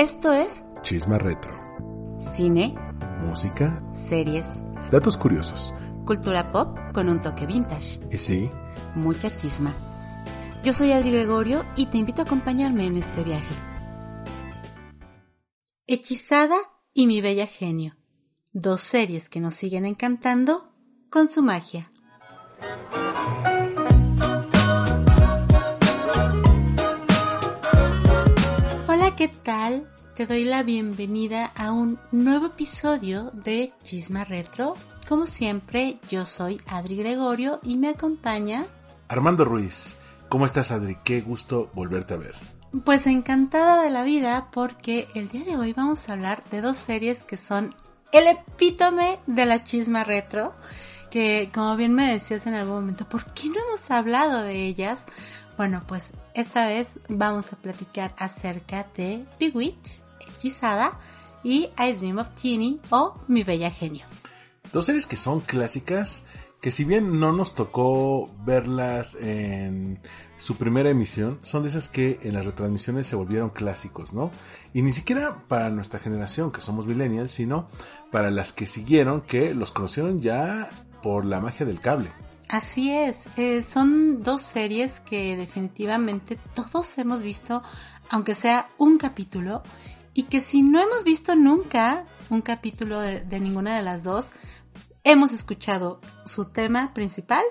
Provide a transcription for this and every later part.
Esto es Chisma Retro. cine, Música, series, datos curiosos. cultura pop con un toque vintage, Y sí, mucha chisma. Yo soy Adri Gregorio y te invito a acompañarme en este viaje. Hechizada y mi bella genio. Dos series que nos siguen encantando con su magia. ¿Qué tal? Te doy la bienvenida a un nuevo episodio de Chisma Retro. Como siempre, yo soy Adri Gregorio y me acompaña, Armando Ruiz. ¿Cómo estás, Adri? Qué gusto volverte a ver. pues encantada de la vida porque el día de hoy vamos a hablar de dos series que son el epítome de la Chisma Retro. Que como bien me decías en algún momento, ¿por qué no hemos hablado de ellas? Bueno, pues esta vez vamos a platicar acerca de Bewitch, Hechizada y I Dream of Genie o Mi Bella Genio. Dos series que son clásicas, que si bien no nos tocó verlas en su primera emisión, son de esas que en las retransmisiones se volvieron clásicos, ¿no? Y ni siquiera para nuestra generación, que somos millennials, sino para las que siguieron, que los conocieron ya por la magia del cable. Así es, eh, son dos series que definitivamente todos hemos visto, aunque sea un capítulo, y que si no hemos visto nunca un capítulo de, de ninguna de las dos, hemos escuchado su tema principal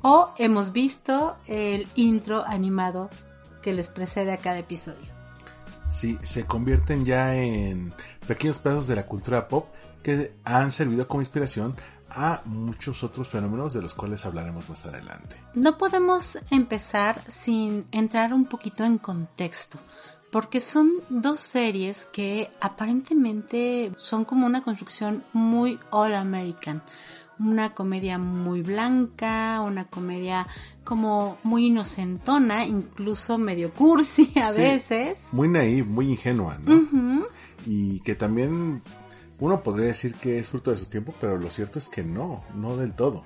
o hemos visto el intro animado que les precede a cada episodio. Sí, se convierten ya en pequeños pedazos de la cultura pop que han servido como inspiración a muchos otros fenómenos de los cuales hablaremos más adelante. No podemos empezar sin entrar un poquito en contexto, porque son dos series que aparentemente son como una construcción muy all American. Una comedia muy blanca, una comedia como muy inocentona, incluso medio cursi a Sí. veces. Muy naive, muy ingenua, ¿no? Y que también uno podría decir que es fruto de su tiempo, pero lo cierto es que no, no del todo.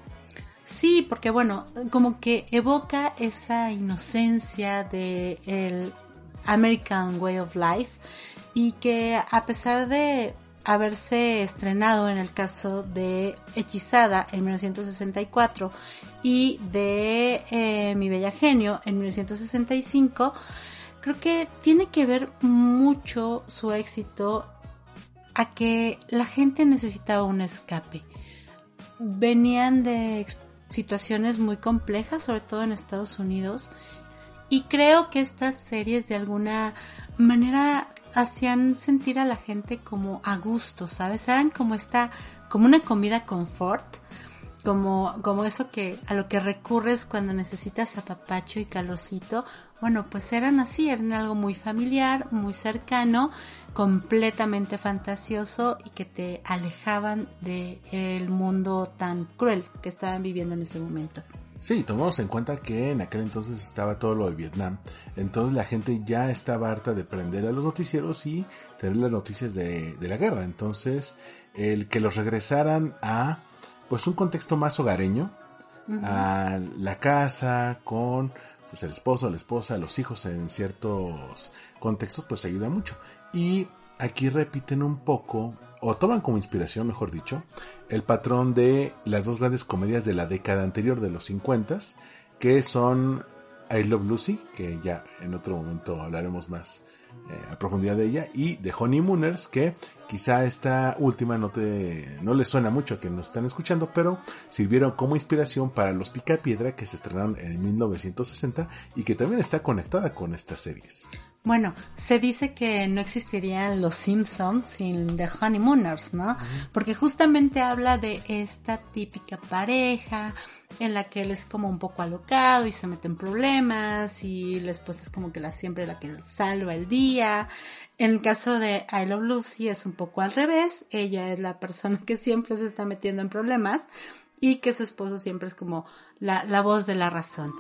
Sí, porque bueno, como que evoca esa inocencia de el American Way of Life y que a pesar de haberse estrenado en el caso de Hechizada en 1964 y de eh, Mi Bella Genio en 1965, creo que tiene que ver mucho su éxito a que la gente necesitaba un escape venían de situaciones muy complejas, sobre todo en Estados Unidos, y creo que estas series de alguna manera hacían sentir a la gente como a gusto, ¿sabes? Eran como esta, como una comida confort, como, como eso que, a lo que recurres cuando necesitas apapacho y calorcito. Bueno, pues eran así, eran algo muy familiar, muy cercano, completamente fantasioso y que te alejaban del mundo tan cruel que estaban viviendo en ese momento. Sí, tomamos en cuenta que en aquel entonces estaba todo lo de Vietnam, entonces la gente ya estaba harta de prender a los noticieros y tener las noticias de, de la guerra, entonces el que los regresaran a pues un contexto más hogareño, a la casa con pues el esposo, la esposa, los hijos en ciertos contextos pues ayuda mucho. Y aquí repiten un poco, o toman como inspiración, mejor dicho, el patrón de las dos grandes comedias de la década anterior, de los 50, que son I Love Lucy, que ya en otro momento hablaremos más eh, a profundidad de ella, y The Honeymooners, que quizá esta última no te no les suena mucho a que nos están escuchando, pero sirvieron como inspiración para Los Picapiedra, que se estrenaron en 1960 y que también está conectada con estas series. Bueno, se dice que no existirían los Simpsons sin The Honeymooners, ¿no? Porque justamente habla de esta típica pareja en la que él es como un poco alocado y se mete en problemas y la esposa es como que la siempre la que salva el día. En el caso de I Love Lucy es un poco al revés, ella es la persona que siempre se está metiendo en problemas y que su esposo siempre es como la, la voz de la razón.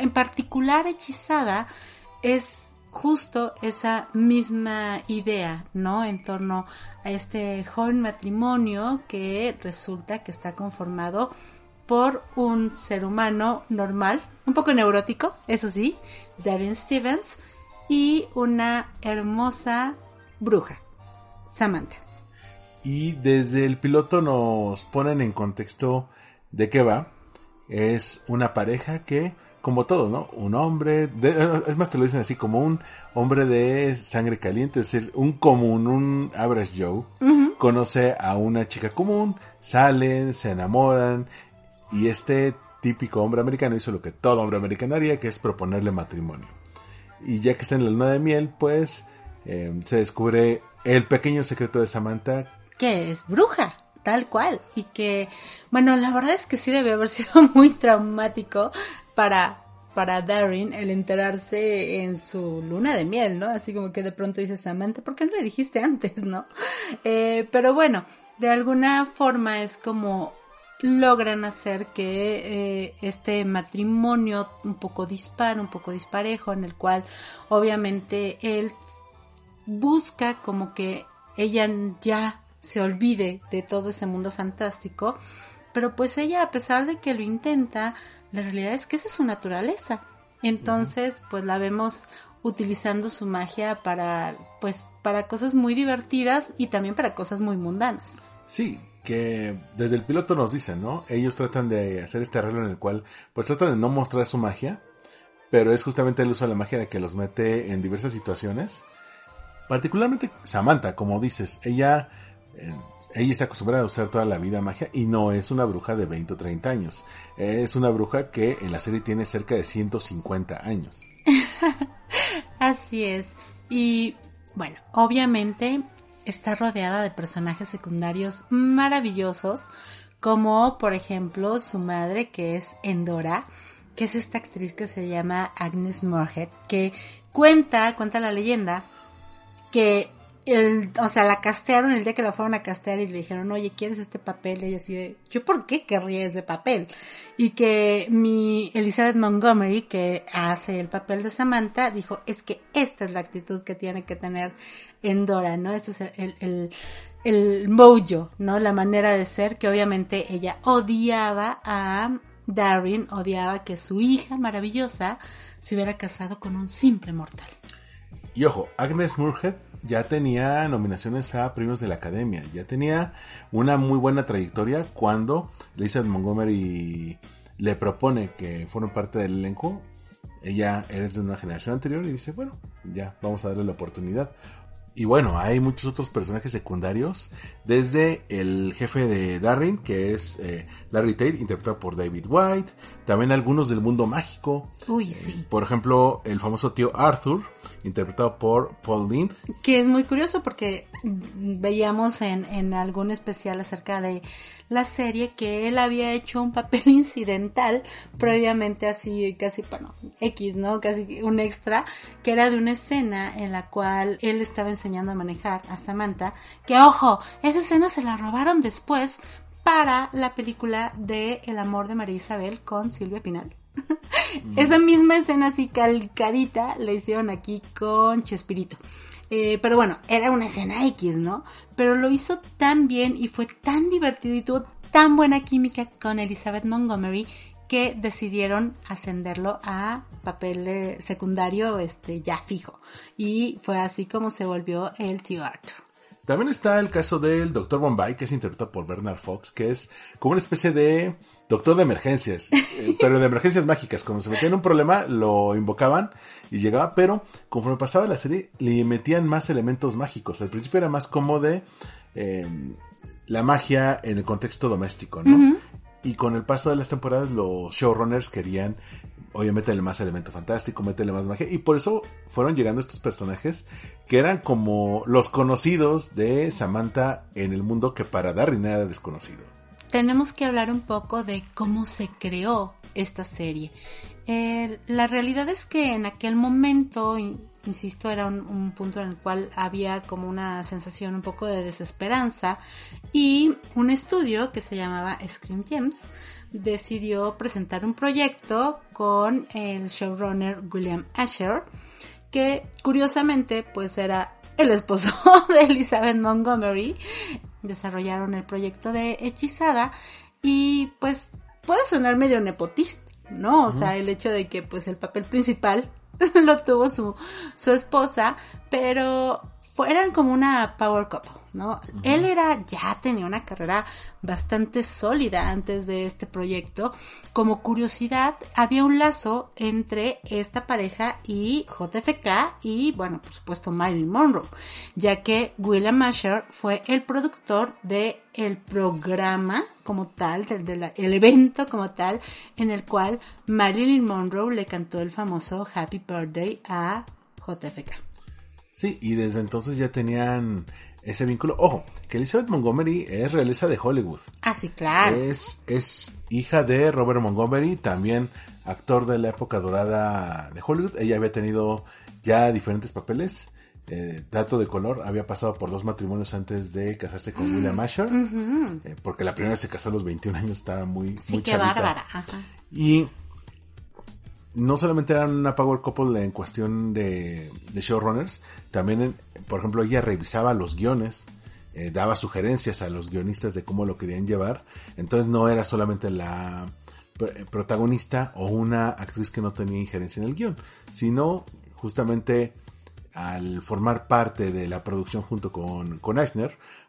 En particular, Hechizada es justo esa misma idea, ¿no? En torno a este joven matrimonio que resulta que está conformado por un ser humano normal, un poco neurótico, eso sí, Darren Stevens, y una hermosa bruja, Samantha. Y desde el piloto nos ponen en contexto de qué va. Es una pareja que, como todo, ¿no? Un hombre, es más te lo dicen así, como un hombre de sangre caliente, es decir, un común, un average Joe, conoce a una chica común, salen, se enamoran, y este típico hombre americano hizo lo que todo hombre americano haría, que es proponerle matrimonio. Y ya que está en la luna de miel, pues eh, se descubre el pequeño secreto de Samantha que es bruja, tal cual. Y que, bueno, la verdad es que sí debe haber sido muy traumático para, para Darren el enterarse en su luna de miel, ¿no? Así como que de pronto dices, Samantha, ¿por qué no le dijiste antes, no? Eh, pero bueno, de alguna forma es como logran hacer que eh, este matrimonio un poco dispar, un poco disparejo, en el cual obviamente él busca como que ella ya se olvide de todo ese mundo fantástico, pero pues ella a pesar de que lo intenta, la realidad es que esa es su naturaleza. Entonces, pues la vemos utilizando su magia para pues para cosas muy divertidas y también para cosas muy mundanas. Sí, que desde el piloto nos dicen, ¿no? Ellos tratan de hacer este arreglo en el cual pues tratan de no mostrar su magia, pero es justamente el uso de la magia de que los mete en diversas situaciones. Particularmente Samantha, como dices, ella ella está acostumbrada a usar toda la vida magia y no es una bruja de 20 o 30 años. Es una bruja que en la serie tiene cerca de 150 años. Así es. Y bueno, obviamente está rodeada de personajes secundarios maravillosos, como por ejemplo su madre que es Endora, que es esta actriz que se llama Agnes Moorehead, que cuenta, cuenta la leyenda, que el, o sea, la castearon el día que la fueron a castear y le dijeron, oye, ¿quieres este papel? Y así de, ¿yo por qué querría ese papel? Y que mi Elizabeth Montgomery, que hace el papel de Samantha, dijo, es que esta es la actitud que tiene que tener Endora, ¿no? Este es el, el, el mojo, ¿no? La manera de ser que obviamente ella odiaba a Darren, odiaba que su hija maravillosa se hubiera casado con un simple mortal. Y ojo, Agnes Moorehead ya tenía nominaciones a premios de la Academia, ya tenía una muy buena trayectoria cuando Lisa Montgomery le propone que forme parte del elenco. Ella es de una generación anterior y dice, bueno, ya vamos a darle la oportunidad. Y bueno, hay muchos otros personajes secundarios, desde el jefe de Darren, que es eh, Larry Tate, interpretado por David White, también algunos del mundo mágico. Uy, sí. por ejemplo, el famoso tío Arthur, interpretado por Paul Lind. Que es muy curioso porque veíamos en, en algún especial acerca de la serie que él había hecho un papel incidental previamente así, casi, bueno, X, ¿no? Casi un extra, que era de una escena en la cual él estaba enseñando a manejar a Samantha, que ojo, esa escena se la robaron después para la película de El amor de María Isabel con Silvia Pinal. Esa misma escena así calcadita la hicieron aquí con Chespirito. Eh, pero bueno, era una escena X, ¿no? Pero lo hizo tan bien y fue tan divertido y tuvo tan buena química con Elizabeth Montgomery que decidieron ascenderlo a papel eh, secundario este ya fijo y fue así como se volvió el tío Arthur. También está el caso del Dr. Bombay, que es interpretado por Bernard Fox, que es como una especie de doctor de emergencias, eh, pero de emergencias mágicas. Cuando se metía en un problema, lo invocaban y llegaba, pero conforme pasaba la serie, le metían más elementos mágicos. Al principio era más como de em, la magia en el contexto doméstico, ¿no? Y con el paso de las temporadas, los showrunners querían oye, métele más elemento fantástico, métele más magia. Y por eso fueron llegando estos personajes que eran como los conocidos de Samantha en el mundo que para Darren era desconocido. Tenemos que hablar un poco de cómo se creó esta serie. la realidad es que en aquel momento, insisto, era un, un, punto en el cual había como una sensación un poco de desesperanza y un estudio que se llamaba Scream Gems decidió presentar un proyecto con el showrunner William Asher que curiosamente pues era el esposo de Elizabeth Montgomery. Desarrollaron el proyecto de Hechizada y pues puede sonar medio nepotista, ¿no? O sea, el hecho de que pues el papel principal lo tuvo su, su esposa, pero eran como una power couple, ¿no? Él era, ya tenía una carrera bastante sólida antes de este proyecto. Como curiosidad, había un lazo entre esta pareja y JFK y, bueno, por supuesto, Marilyn Monroe, ya que William Masher fue el productor de el programa como tal, del, evento como tal, en el cual Marilyn Monroe le cantó el famoso Happy Birthday a JFK. Sí, y desde entonces ya tenían ese vínculo. Ojo, que Elizabeth Montgomery es realeza de Hollywood. Ah, sí, claro. Es, es hija de Robert Montgomery, también actor de la época dorada de Hollywood. Ella había tenido ya diferentes papeles. Eh, dato de color, había pasado por dos matrimonios antes de casarse con William Asher, eh, porque la primera se casó a los 21 años, estaba muy, sí, muy qué bárbara. Y no solamente eran una power couple en cuestión de, showrunners, también, por ejemplo, ella revisaba los guiones, eh, daba sugerencias a los guionistas de cómo lo querían llevar, entonces no era solamente la protagonista o una actriz que no tenía injerencia en el guion, sino justamente al formar parte de la producción junto con, con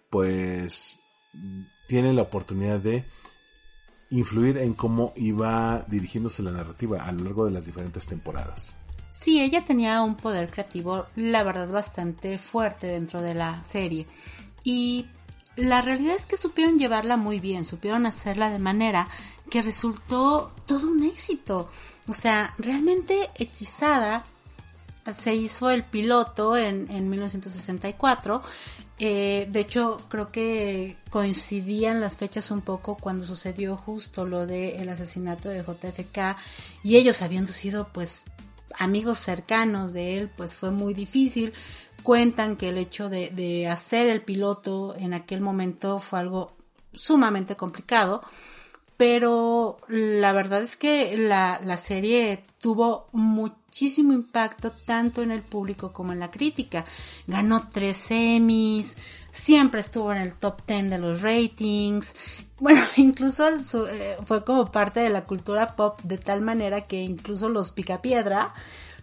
pues tiene la oportunidad de influir en cómo iba dirigiéndose la narrativa a lo largo de las diferentes temporadas. Sí, ella tenía un poder creativo, la verdad, bastante fuerte dentro de la serie. Y la realidad es que supieron llevarla muy bien, supieron hacerla de manera que resultó todo un éxito. O sea, realmente hechizada se hizo el piloto en, en 1964 eh, de hecho, creo que coincidían las fechas un poco cuando sucedió justo lo del asesinato de JFK y ellos habiendo sido pues amigos cercanos de él, pues fue muy difícil. Cuentan que el hecho de, de hacer el piloto en aquel momento fue algo sumamente complicado pero la verdad es que la, la, serie tuvo muchísimo impacto tanto en el público como en la crítica. Ganó tres Emmys, siempre estuvo en el top ten de los ratings. Bueno, incluso eh, fue como parte de la cultura pop de tal manera que incluso los Picapiedra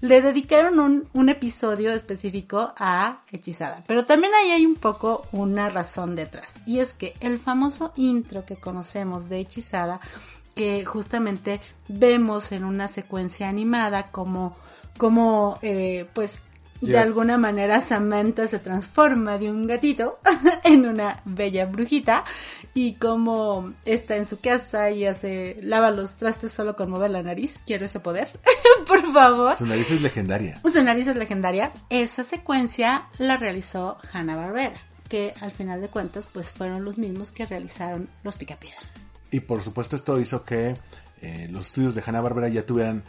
le dedicaron un, episodio específico a Hechizada. Pero también ahí hay un poco una razón detrás. Y es que el famoso intro que conocemos de Hechizada, que justamente vemos en una secuencia animada como, como eh, pues de alguna manera Samantha se transforma de un gatito en una bella brujita y como está en su casa y hace lava los trastes solo con mover la nariz. Quiero ese poder, por favor. Su nariz es legendaria. Su nariz es legendaria. Esa secuencia la realizó Hanna Barbera, que al final de cuentas pues fueron los mismos que realizaron los Picapiedra. Y por supuesto esto hizo que eh, los estudios de Hanna Barbera ya tuvieran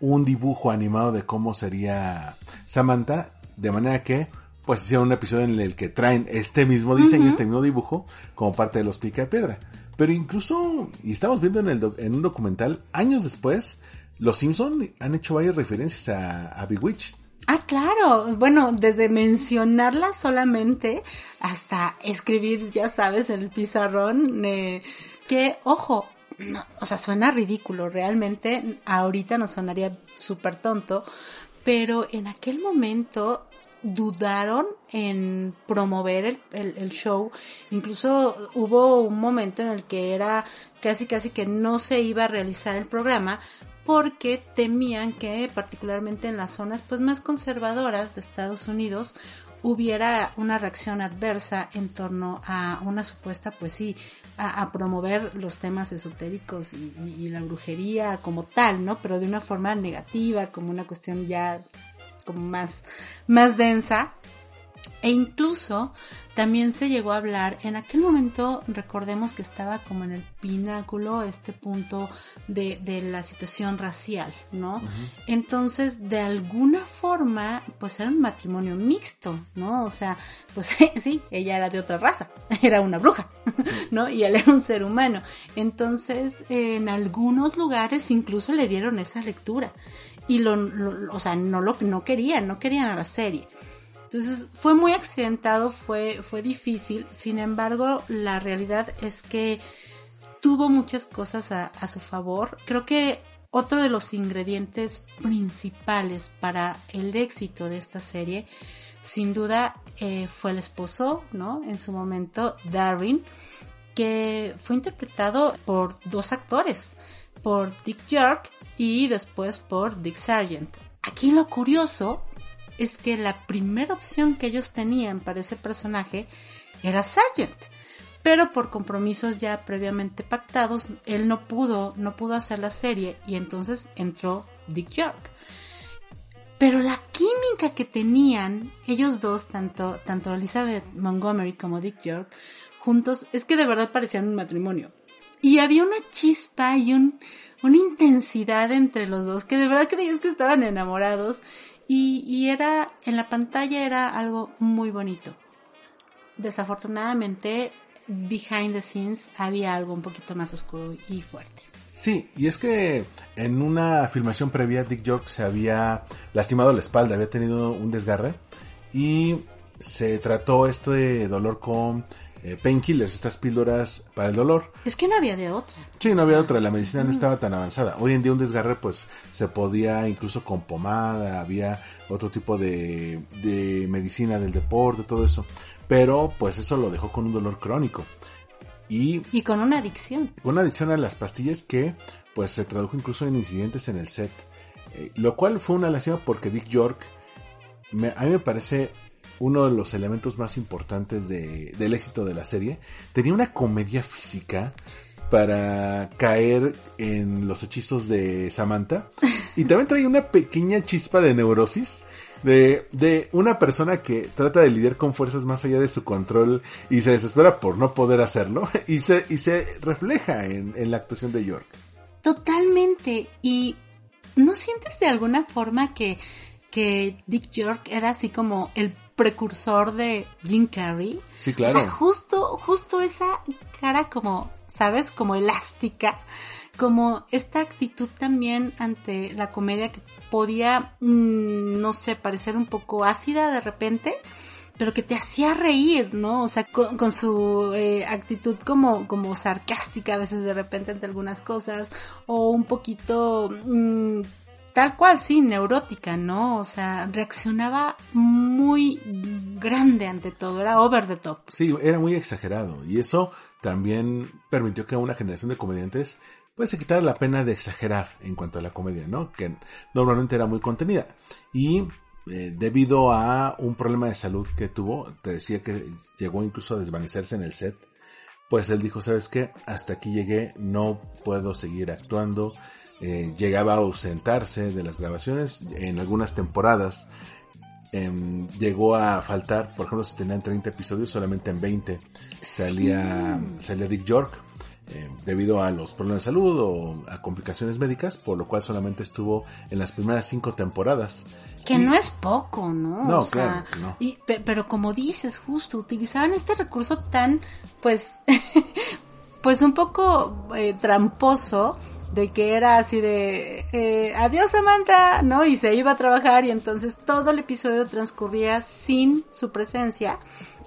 un dibujo animado de cómo sería Samantha, de manera que pues hicieron un episodio en el que traen este mismo diseño, este mismo dibujo, como parte de los Pica de Piedra. Pero incluso, y estamos viendo en, el en un documental, años después, los Simpson han hecho varias referencias a, a Bewitched. Ah, claro. Bueno, desde mencionarla solamente hasta escribir, ya sabes, en el pizarrón, eh, que, ojo, no, o sea, suena ridículo, realmente ahorita nos sonaría súper tonto, pero en aquel momento dudaron en promover el, el, show. Incluso hubo un momento en el que era casi casi que no se iba a realizar el programa porque temían que particularmente en las zonas pues más conservadoras de Estados Unidos hubiera una reacción adversa en torno a una supuesta, pues sí, a, promover los temas esotéricos y, y, la brujería como tal, ¿no? Pero de una forma negativa, como una cuestión ya como más, más densa. E incluso también se llegó a hablar, en aquel momento recordemos que estaba como en el pináculo este punto de, de la situación racial, ¿no? Entonces, de alguna forma, pues era un matrimonio mixto, ¿no? O sea, pues sí, ella era de otra raza, era una bruja, ¿no? Y él era un ser humano. Entonces, en algunos lugares incluso le dieron esa lectura. y lo, o sea, no lo no querían, no querían a la serie. Entonces fue muy accidentado, fue, fue difícil, sin embargo la realidad es que tuvo muchas cosas a, su favor. Creo que otro de los ingredientes principales para el éxito de esta serie, sin duda, eh, fue el esposo, ¿no? En su momento, Darwin, que fue interpretado por dos actores, por Dick York y después por Dick Sargent. Aquí lo curioso es que la primera opción que ellos tenían para ese personaje era Sargent pero por compromisos ya previamente pactados, él no pudo, no pudo hacer la serie y entonces entró Dick York. Pero la química que tenían ellos dos, tanto, tanto Elizabeth Montgomery como Dick York, juntos, es que de verdad parecían un matrimonio. Y había una chispa y un, una intensidad entre los dos que de verdad creías que estaban enamorados y, y era, en la pantalla era algo muy bonito. Desafortunadamente, behind the scenes había algo un poquito más oscuro y fuerte. Sí, y es que en una filmación previa Dick York se había lastimado la espalda, había tenido un desgarre y se trató este dolor con eh, painkillers, estas píldoras para el dolor. Es que no había de otra. Sí, no había otra, la medicina no estaba tan avanzada. Hoy en día un desgarre pues se podía incluso con pomada, había otro tipo de, de medicina del deporte, todo eso pero pues eso lo dejó con un dolor crónico. Y, y con una adicción. Con una adicción a las pastillas que pues se tradujo incluso en incidentes en el set. Eh, lo cual fue una lástima porque Dick York a mí me parece uno de los elementos más importantes de, del éxito de la serie. Tenía una comedia física para caer en los hechizos de Samantha. Y también traía una pequeña chispa de neurosis de, de una persona que trata de lidiar con fuerzas más allá de su control y se desespera por no poder hacerlo y se, y se refleja en, en la actuación de York. Totalmente. Y ¿no sientes de alguna forma que, que Dick York era así como el precursor de Jim Carrey? Sí, claro. O sea, justo, justo esa cara como, ¿sabes? Como elástica, como esta actitud también ante la comedia que podía, mm, no sé, parecer un poco ácida de repente, pero que te hacía reír, ¿no? O sea, con, su eh, actitud como, como sarcástica a veces de repente ante algunas cosas, o un poquito, mm, tal cual, sí, neurótica, ¿no? O sea, reaccionaba muy grande ante todo, era over the top. Sí, era muy exagerado, y eso también permitió que una generación de comediantes pues se quitara la pena de exagerar en cuanto a la comedia, ¿no? Que normalmente era muy contenida. Y eh, debido a un problema de salud que tuvo, te decía que llegó incluso a desvanecerse en el set, pues él dijo, ¿sabes qué? Hasta aquí llegué, no puedo seguir actuando. Eh, llegaba a ausentarse de las grabaciones en algunas temporadas. Em, llegó a faltar, por ejemplo, si tenían 30 episodios, solamente en 20 salía, salía Dick York eh, debido a los problemas de salud o a complicaciones médicas, por lo cual solamente estuvo en las primeras cinco temporadas. Que no es poco, ¿no? No, claro no. Y, pero como dices, justo, utilizaban este recurso tan, pues, pues un poco eh, tramposo, de que era así de eh, adiós Samantha, ¿no? Y se iba a trabajar y entonces todo el episodio transcurría sin su presencia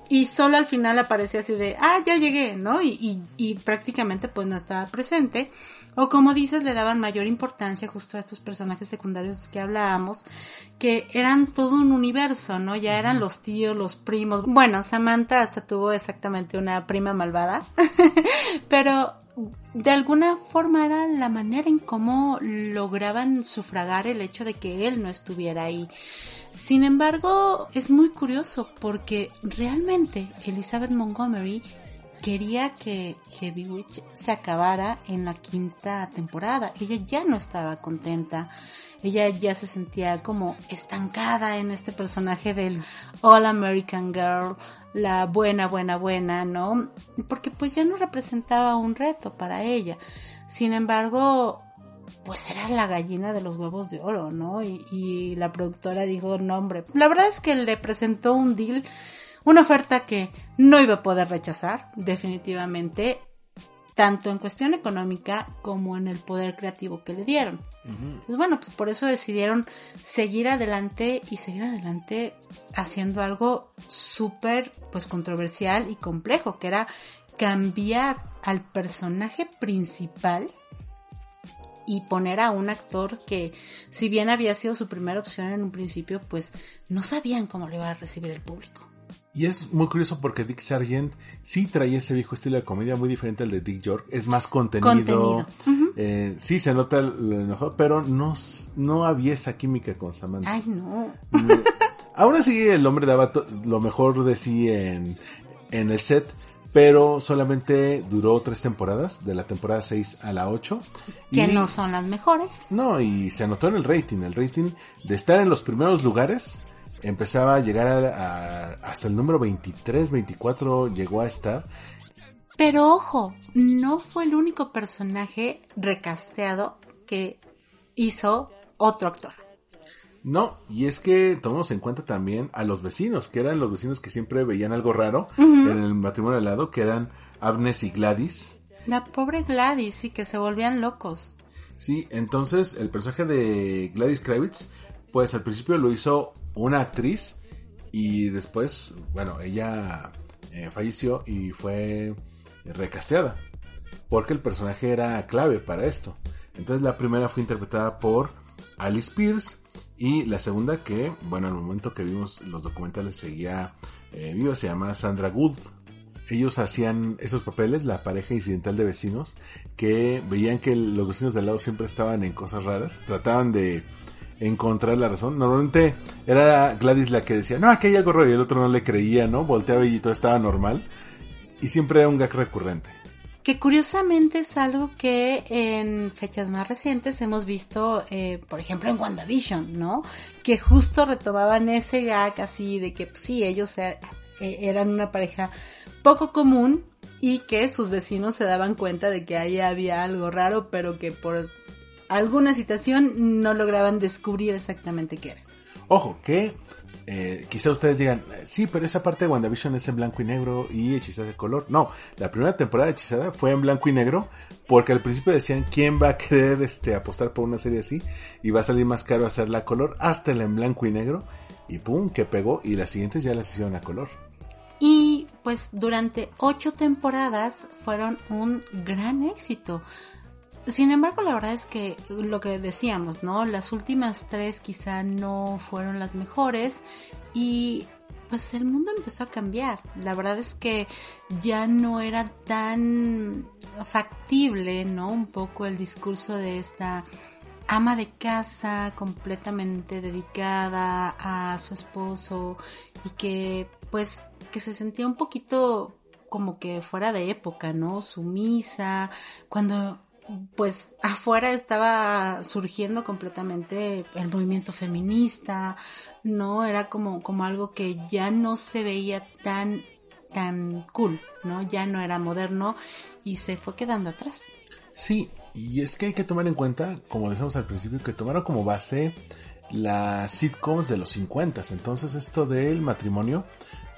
y solo al final aparecía así de, ah, ya llegué, ¿no? Y, y, y, prácticamente pues no estaba presente. O como dices, le daban mayor importancia justo a estos personajes secundarios que hablábamos, que eran todo un universo, ¿no? Ya eran los tíos, los primos. Bueno, Samantha hasta tuvo exactamente una prima malvada, pero de alguna forma era la manera en cómo lograban sufragar el hecho de que él no estuviera ahí. Sin embargo, es muy curioso porque realmente Elizabeth Montgomery quería que Witch se acabara en la quinta temporada. Ella ya no estaba contenta. Ella ya se sentía como estancada en este personaje del All American Girl, la buena, buena, buena, ¿no? Porque pues ya no representaba un reto para ella. Sin embargo, pues era la gallina de los huevos de oro, ¿no? Y, la productora dijo, no hombre, la verdad es que le presentó un deal, una oferta que no iba a poder rechazar, definitivamente. tanto en cuestión económica como en el poder creativo que le dieron. Entonces, bueno, pues por eso decidieron seguir adelante y seguir adelante haciendo algo súper pues controversial y complejo, que era cambiar al personaje principal y poner a un actor que, si bien había sido su primera opción en un principio, pues no sabían cómo le iba a recibir el público. Y es muy curioso porque Dick Sargent sí traía ese viejo estilo de comedia muy diferente al de Dick York. Es más contenido. Eh, sí se nota lo mejor, pero no, no había esa química con Samantha. Ay, no. Aún así, el hombre daba lo mejor de sí en, en el set, pero solamente duró tres temporadas, de la temporada 6 a la 8. Que no son las mejores. No, y se anotó en el rating. El rating de estar en los primeros lugares empezaba a llegar a, hasta el número 23, 24 llegó a estar. Pero ojo, no fue el único personaje recasteado que hizo otro actor. No, y es que tomamos en cuenta también a los vecinos, que eran los vecinos que siempre veían algo raro en el matrimonio al lado, que eran Agnes y Gladys. La pobre Gladys, sí, que se volvían locos. Sí, entonces el personaje de Gladys Kravitz, pues al principio lo hizo una actriz y después, bueno, ella eh, falleció y fue recasteada porque el personaje era clave para esto. Entonces la primera fue interpretada por Alice Pierce y la segunda que, bueno, al momento que vimos los documentales seguía eh, viva, se llama Sandra Gould. Ellos hacían esos papeles, la pareja incidental de vecinos, que veían que los vecinos del lado siempre estaban en cosas raras, trataban de encontrar la razón. Normalmente era Gladys la que decía, no, aquí hay algo raro y el otro no le creía, ¿no? Volteaba y todo estaba normal. Y siempre era un gag recurrente. Que curiosamente es algo que en fechas más recientes hemos visto, eh, por ejemplo, en WandaVision, ¿no? Que justo retomaban ese gag así de que pues, sí, ellos eh, eran una pareja poco común y que sus vecinos se daban cuenta de que ahí había algo raro, pero que por alguna situación no lograban descubrir exactamente qué era. Ojo, que eh, quizá ustedes digan, sí, pero esa parte de WandaVision es en blanco y negro y Hechizada de color. No, la primera temporada de Hechizada fue en blanco y negro porque al principio decían quién va a querer este, apostar por una serie así y va a salir más caro hacerla a color hasta la en blanco y negro y pum, que pegó y las siguientes ya las hicieron a color. Y pues durante ocho temporadas fueron un gran éxito. Sin embargo, la verdad es que lo que decíamos, ¿no? Las últimas tres quizá no fueron las mejores y pues el mundo empezó a cambiar. La verdad es que ya no era tan factible, ¿no? Un poco el discurso de esta ama de casa completamente dedicada a su esposo y que pues que se sentía un poquito como que fuera de época, ¿no? Sumisa, cuando pues afuera estaba surgiendo completamente el movimiento feminista, ¿no? Era como, como algo que ya no se veía tan, tan cool, ¿no? Ya no era moderno y se fue quedando atrás. Sí, y es que hay que tomar en cuenta, como decíamos al principio, que tomaron como base las sitcoms de los 50. Entonces esto del matrimonio,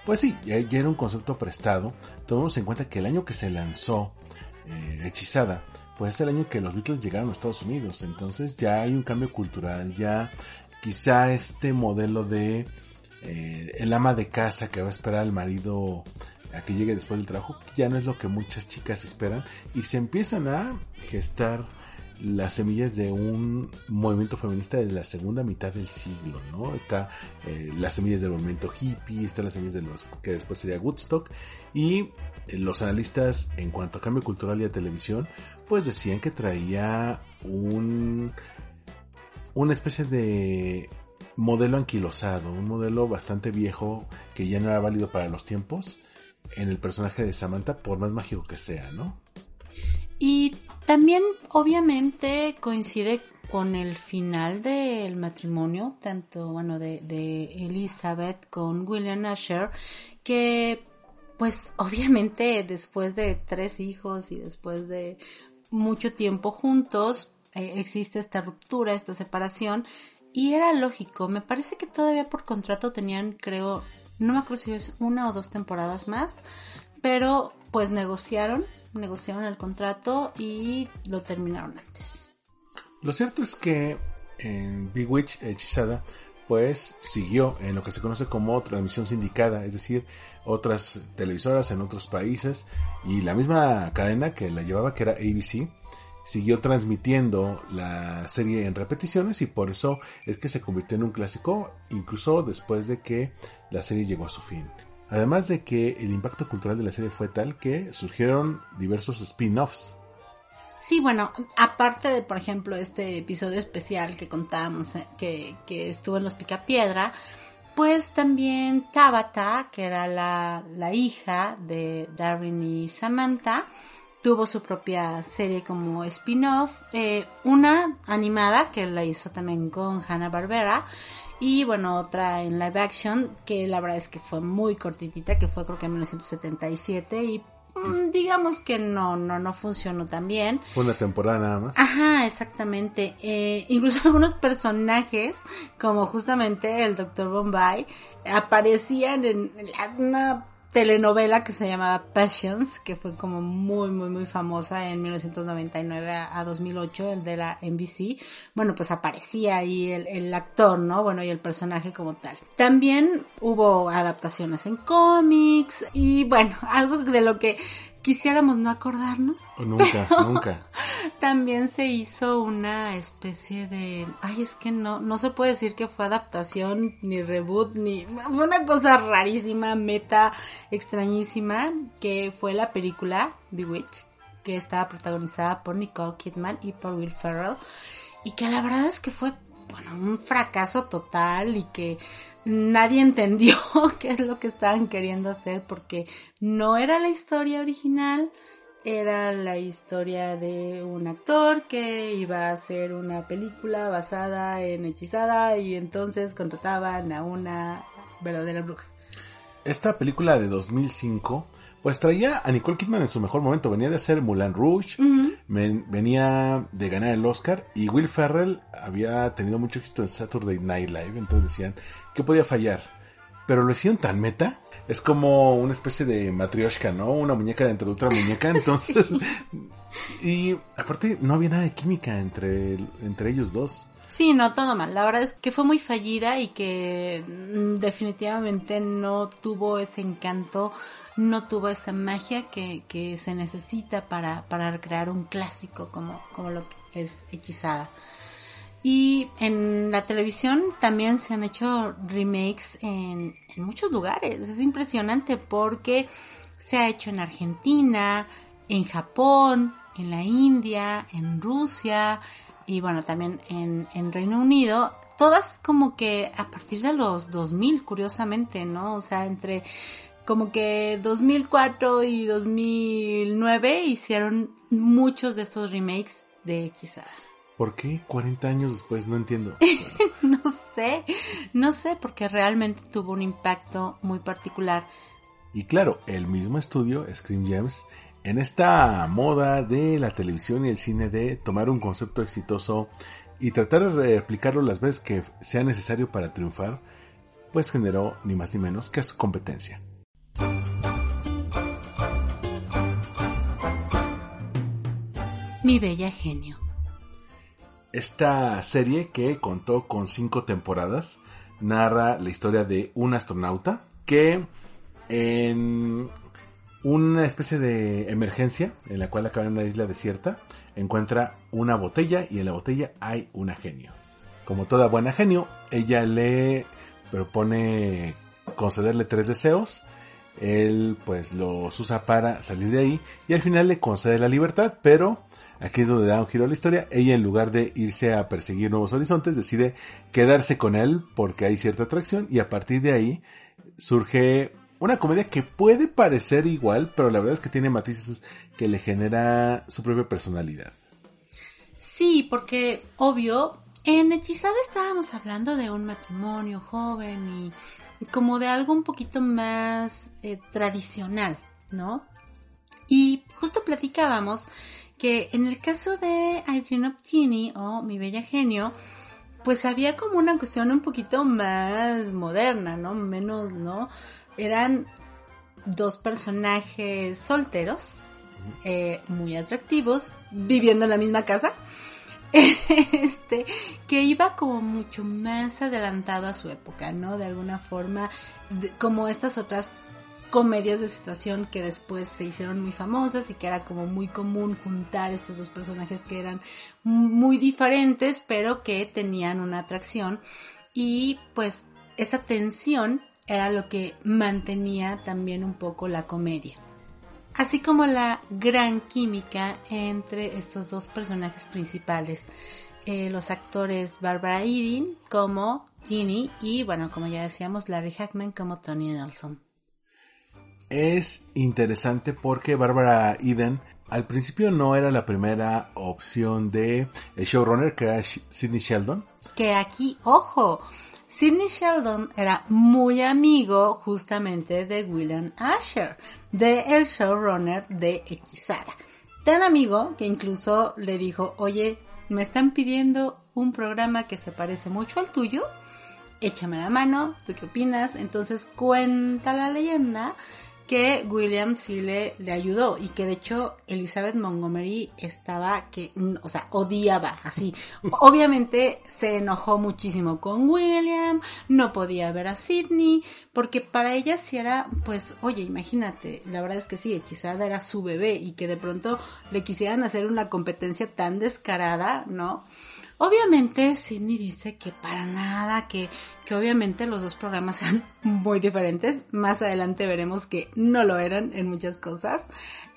pues sí, ya, era un concepto prestado. Tomamos en cuenta que el año que se lanzó eh, Hechizada, pues es el año que los Beatles llegaron a Estados Unidos. Entonces ya hay un cambio cultural, ya quizá este modelo de eh, el ama de casa que va a esperar al marido a que llegue después del trabajo, ya no es lo que muchas chicas esperan y se empiezan a gestar las semillas de un movimiento feminista de la segunda mitad del siglo, ¿no? Está eh, las semillas del movimiento hippie, está las semillas de los que después sería Woodstock y eh, los analistas en cuanto a cambio cultural y a televisión pues decían que traía un una especie de modelo anquilosado, un modelo bastante viejo que ya no era válido para los tiempos en el personaje de Samantha, por más mágico que sea, ¿no? Y también obviamente coincide con el final del matrimonio, tanto bueno de, Elizabeth con William Usher, que pues obviamente después de tres hijos y después de mucho tiempo juntos, eh, existe esta ruptura, esta separación, y era lógico, me parece que todavía por contrato tenían, creo, no me acuerdo si es una o dos temporadas más, pero pues negociaron negociaron el contrato y lo terminaron antes. Lo cierto es que en Bewitch Hechizada pues siguió en lo que se conoce como transmisión sindicada, es decir, otras televisoras en otros países y la misma cadena que la llevaba, que era ABC, siguió transmitiendo la serie en repeticiones y por eso es que se convirtió en un clásico incluso después de que la serie llegó a su fin. Además de que el impacto cultural de la serie fue tal que surgieron diversos spin-offs. Sí, bueno, aparte de, por ejemplo, este episodio especial que contábamos, eh, que, estuvo en los Picapiedra, pues también Tabata, que era la, la hija de Darwin y Samantha, tuvo su propia serie como spin-off, eh, una animada que la hizo también con Hanna Barbera y bueno, otra en live action que la verdad es que fue muy cortitita, que fue creo que en 1977 y mm, digamos que no, no, no funcionó tan bien. Fue una temporada nada más. Ajá, exactamente. Eh, incluso algunos personajes, como justamente el Dr. Bombay, aparecían en una telenovela que se llamaba Passions, que fue como muy, muy, muy famosa en 1999 a, 2008, el de la NBC. Bueno, pues aparecía ahí el, el, actor, ¿no? Bueno, y el personaje como tal. También hubo adaptaciones en cómics y bueno, algo de lo que quisiéramos no acordarnos. nunca, nunca. También se hizo una especie de, ay, es que no, no se puede decir que fue adaptación, ni reboot, ni, fue una cosa rarísima, meta, extrañísima, que fue la película Bewitch, que estaba protagonizada por Nicole Kidman y por Will Ferrell, y que la verdad es que fue, bueno, un fracaso total y que nadie entendió qué es lo que estaban queriendo hacer porque no era la historia original, era la historia de un actor que iba a hacer una película basada en hechizada y entonces contrataban a una verdadera bruja. Esta película de 2005 pues traía a Nicole Kidman en su mejor momento. Venía de hacer Moulin Rouge, venía de ganar el Oscar y Will Ferrell había tenido mucho éxito en Saturday Night Live. Entonces decían, ¿qué podía fallar? Pero lo hicieron tan meta. Es como una especie de matrioshka, ¿no? Una muñeca dentro de otra muñeca. Entonces... y aparte no había nada de química entre, entre ellos dos. Sí, no, todo mal. La verdad es que fue muy fallida y que mm, definitivamente no tuvo ese encanto, no tuvo esa magia que, que se necesita para, para crear un clásico como, como lo que es Hechizada. Y en la televisión también se han hecho remakes en, muchos lugares. Es impresionante porque se ha hecho en Argentina, en Japón, en la India, en Rusia, y bueno, también en, en Reino Unido, todas como que a partir de los 2000, curiosamente, ¿no? O sea, entre como que 2004 y 2009 hicieron muchos de estos remakes de Hechizada. ¿Por qué 40 años después? No entiendo. no sé, no sé, porque realmente tuvo un impacto muy particular. Y claro, el mismo estudio, Scream Gems, en esta moda de la televisión y el cine de tomar un concepto exitoso y tratar de replicarlo las veces que sea necesario para triunfar, pues generó ni más ni menos que a su competencia. Mi bella genio. Esta serie que contó con cinco temporadas narra la historia de un astronauta que en una especie de emergencia en la cual acaba en una isla desierta, encuentra una botella y en la botella hay una genio. Como toda buena genio, ella le propone concederle tres deseos. Él pues los usa para salir de ahí y al final le concede la libertad, pero aquí es donde da un giro a la historia. Ella en lugar de irse a perseguir nuevos horizontes decide quedarse con él porque hay cierta atracción y a partir de ahí surge una comedia que puede parecer igual, pero la verdad es que tiene matices que le genera su propia personalidad. Sí, porque obvio, en Hechizada estábamos hablando de un matrimonio joven y como de algo un poquito más eh, tradicional, ¿no? Y justo platicábamos que en el caso de Irene of Genie o Mi Bella Genio, pues había como una cuestión un poquito más moderna, ¿no? Menos, ¿no? eran dos personajes solteros eh, muy atractivos, viviendo en la misma casa, este, que iba como mucho más adelantado a su época, ¿no? De alguna forma, como estas otras comedias de situación que después se hicieron muy famosas y que era como muy común juntar estos dos personajes que eran muy diferentes pero que tenían una atracción y pues esa tensión era lo que mantenía también un poco la comedia. Así como la gran química entre estos dos personajes principales, eh, los actores Barbara Eden como Ginny y, bueno, como ya decíamos, Larry Hackman como Tony Nelson. Es interesante porque Barbara Eden al principio no era la primera opción de el showrunner, que era Sidney Sheldon. Que aquí, ojo, Sidney Sheldon era muy amigo justamente de William Asher, de el showrunner de Hechizada. Tan amigo que incluso le dijo, oye, me están pidiendo un programa que se parece mucho al tuyo, échame la mano, ¿tú qué opinas? Entonces cuenta la leyenda que William sí le, le ayudó y que de hecho Elizabeth Montgomery estaba que, o sea, odiaba así. Obviamente se enojó muchísimo con William, no podía ver a Sidney, porque para ella sí era, pues, oye, imagínate, la verdad es que sí, Hechizada era su bebé y que de pronto le quisieran hacer una competencia tan descarada, ¿no? Obviamente Sidney dice que para nada, que, que obviamente los dos programas eran muy diferentes. Más adelante veremos que no lo eran en muchas cosas.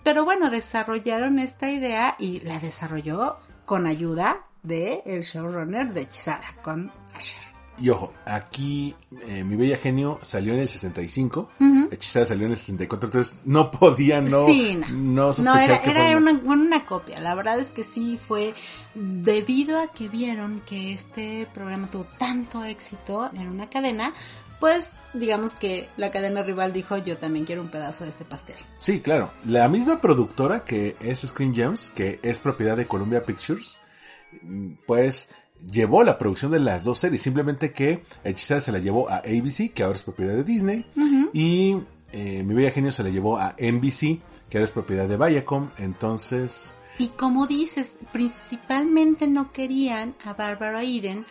Pero bueno, desarrollaron esta idea y la desarrolló con ayuda de el showrunner de Hechizada, con Asher. Y ojo, aquí eh, Mi Bella Genio salió en el 65, Hechizada salió en el 64, entonces no podía no, no. sospechar no, era, era una, una, copia. La verdad es que sí fue debido a que vieron que este programa tuvo tanto éxito en una cadena, pues digamos que la cadena rival dijo yo también quiero un pedazo de este pastel. Sí, claro. La misma productora que es Screen Gems, que es propiedad de Columbia Pictures, pues llevó la producción de las dos series, simplemente que Hechizada se la llevó a ABC, que ahora es propiedad de Disney, y eh, Mi Bella Genio se la llevó a NBC, que ahora es propiedad de Viacom, entonces... Y como dices, principalmente no querían a Barbara Eden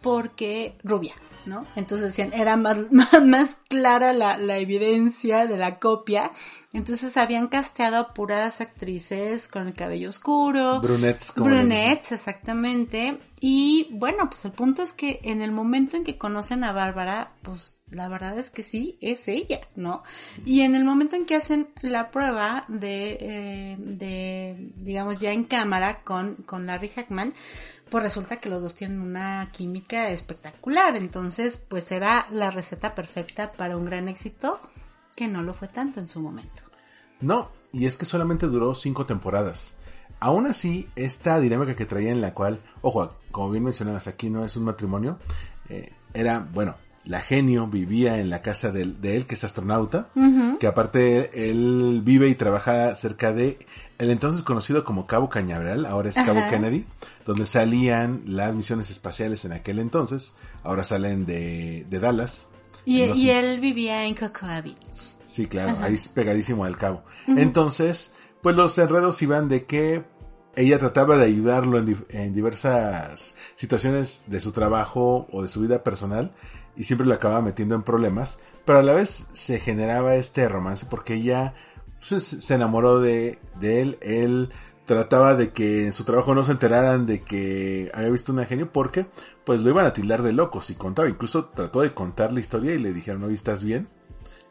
porque rubia, ¿no? Entonces decían, era más, más, clara la, la, evidencia de la copia. Entonces habían casteado a puras actrices con el cabello oscuro. Brunettes. Como brunettes, exactamente. Y bueno, pues el punto es que en el momento en que conocen a Bárbara, pues la verdad es que sí, es ella, ¿no? Y en el momento en que hacen la prueba de, eh, de digamos, ya en cámara con, con Larry Hackman, pues resulta que los dos tienen una química espectacular. Entonces, pues era la receta perfecta para un gran éxito que no lo fue tanto en su momento. No, y es que solamente duró cinco temporadas. Aún así, esta dinámica que traía en la cual, ojo, como bien mencionabas, aquí no es un matrimonio, eh, era, bueno, la genio vivía en la casa de, él, que es astronauta, que aparte él vive y trabaja cerca de el entonces conocido como Cabo Cañaveral, ahora es Cabo Kennedy, donde salían las misiones espaciales en aquel entonces, ahora salen de, de Dallas. Y, él vivía en Cocoa Beach. Sí, claro, ahí es pegadísimo al cabo. Entonces, pues los enredos iban de que ella trataba de ayudarlo en, en, diversas situaciones de su trabajo o de su vida personal y siempre lo acababa metiendo en problemas, pero a la vez se generaba este romance porque ella pues, se enamoró de, él, él trataba de que en su trabajo no se enteraran de que había visto una genio porque pues lo iban a tildar de loco si contaba, incluso trató de contar la historia y le dijeron, ¿no estás bien?